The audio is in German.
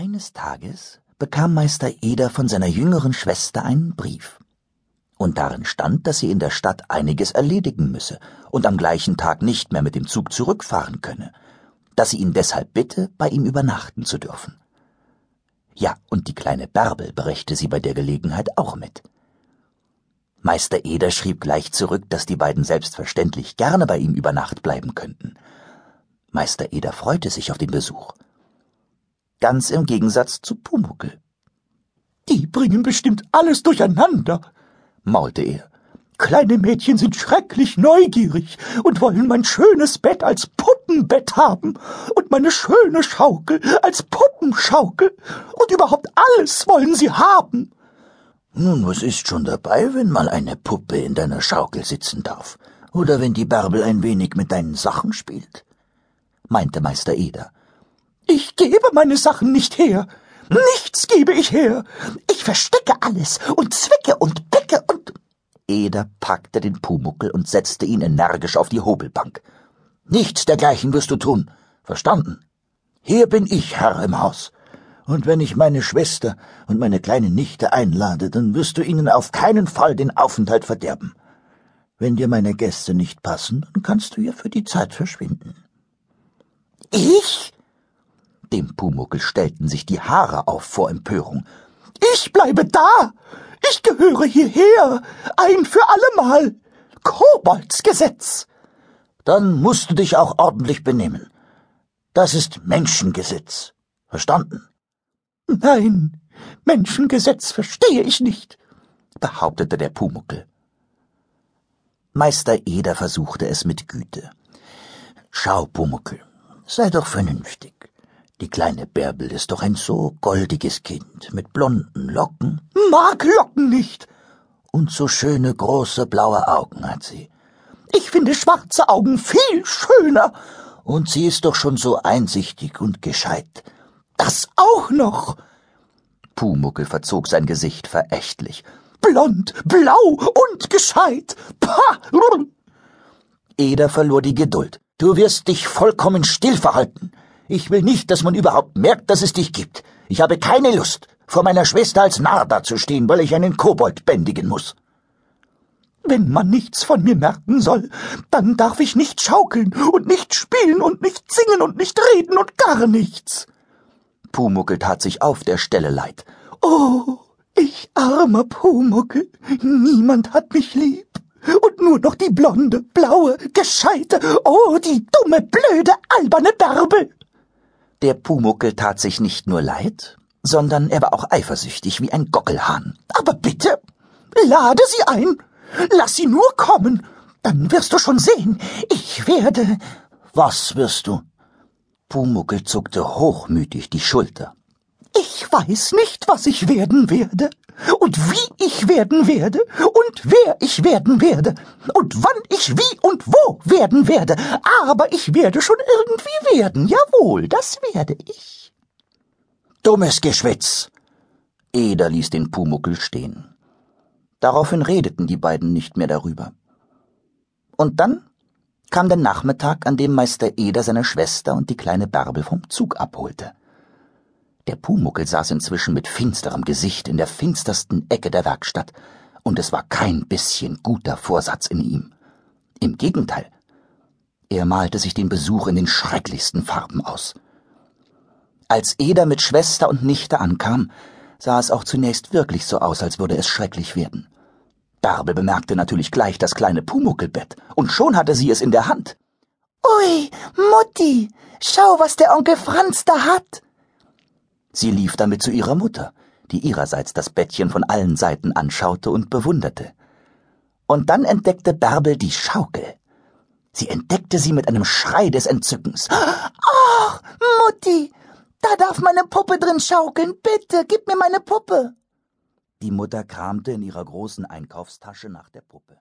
Eines Tages bekam Meister Eder von seiner jüngeren Schwester einen Brief. Und darin stand, dass sie in der Stadt einiges erledigen müsse und am gleichen Tag nicht mehr mit dem Zug zurückfahren könne, dass sie ihn deshalb bitte, bei ihm übernachten zu dürfen. Ja, und die kleine Bärbel brächte sie bei der Gelegenheit auch mit. Meister Eder schrieb gleich zurück, dass die beiden selbstverständlich gerne bei ihm über Nacht bleiben könnten. Meister Eder freute sich auf den Besuch ganz im Gegensatz zu Pumuckel. Die bringen bestimmt alles durcheinander, maulte er. Kleine Mädchen sind schrecklich neugierig und wollen mein schönes Bett als Puppenbett haben und meine schöne Schaukel als Puppenschaukel und überhaupt alles wollen sie haben. Nun, was ist schon dabei, wenn mal eine Puppe in deiner Schaukel sitzen darf? Oder wenn die Bärbel ein wenig mit deinen Sachen spielt? meinte Meister Eder. Ich gebe meine Sachen nicht her. Nichts gebe ich her. Ich verstecke alles und zwicke und bicke und. Eder packte den Pumuckel und setzte ihn energisch auf die Hobelbank. Nichts dergleichen wirst du tun. Verstanden? Hier bin ich Herr im Haus. Und wenn ich meine Schwester und meine kleine Nichte einlade, dann wirst du ihnen auf keinen Fall den Aufenthalt verderben. Wenn dir meine Gäste nicht passen, dann kannst du ja für die Zeit verschwinden. Ich? Dem Pumuckel stellten sich die Haare auf vor Empörung. Ich bleibe da! Ich gehöre hierher! Ein für allemal! Koboldsgesetz! Dann musst du dich auch ordentlich benehmen. Das ist Menschengesetz. Verstanden? Nein, Menschengesetz verstehe ich nicht, behauptete der Pumuckel. Meister Eder versuchte es mit Güte. Schau, Pumuckel, sei doch vernünftig. Die kleine Bärbel ist doch ein so goldiges Kind mit blonden Locken. Mag Locken nicht. Und so schöne große blaue Augen hat sie. Ich finde schwarze Augen viel schöner. Und sie ist doch schon so einsichtig und gescheit. Das auch noch. Pumuckel verzog sein Gesicht verächtlich. Blond, blau und gescheit. Pah! Eder verlor die Geduld. Du wirst dich vollkommen still verhalten. Ich will nicht, dass man überhaupt merkt, dass es dich gibt. Ich habe keine Lust, vor meiner Schwester als Narr dazustehen, weil ich einen Kobold bändigen muss. Wenn man nichts von mir merken soll, dann darf ich nicht schaukeln und nicht spielen und nicht singen und nicht reden und gar nichts. Pumuckel tat sich auf der Stelle leid. Oh, ich armer Pumuckel, niemand hat mich lieb. Und nur noch die blonde, blaue, gescheite, oh, die dumme, blöde, alberne Bärbel. Der Pumuckel tat sich nicht nur leid, sondern er war auch eifersüchtig wie ein Gockelhahn. Aber bitte, lade sie ein. Lass sie nur kommen. Dann wirst du schon sehen. Ich werde. Was wirst du? Pumuckel zuckte hochmütig die Schulter. Ich weiß nicht, was ich werden werde und wie ich werden werde und wer ich werden werde und wann ich wie und wo werden werde, aber ich werde schon irgendwie werden, jawohl, das werde ich. Dummes Geschwätz! Eder ließ den Pumuckel stehen. Daraufhin redeten die beiden nicht mehr darüber. Und dann kam der Nachmittag, an dem Meister Eder seine Schwester und die kleine Bärbel vom Zug abholte. Der Pumuckel saß inzwischen mit finsterem Gesicht in der finstersten Ecke der Werkstatt, und es war kein bisschen guter Vorsatz in ihm. Im Gegenteil, er malte sich den Besuch in den schrecklichsten Farben aus. Als Eder mit Schwester und Nichte ankam, sah es auch zunächst wirklich so aus, als würde es schrecklich werden. Bärbel bemerkte natürlich gleich das kleine Pumuckelbett, und schon hatte sie es in der Hand. Ui, Mutti, schau, was der Onkel Franz da hat. Sie lief damit zu ihrer Mutter, die ihrerseits das Bettchen von allen Seiten anschaute und bewunderte. Und dann entdeckte Bärbel die Schaukel. Sie entdeckte sie mit einem Schrei des Entzückens. Ach, Mutti, da darf meine Puppe drin schaukeln. Bitte, gib mir meine Puppe. Die Mutter kramte in ihrer großen Einkaufstasche nach der Puppe.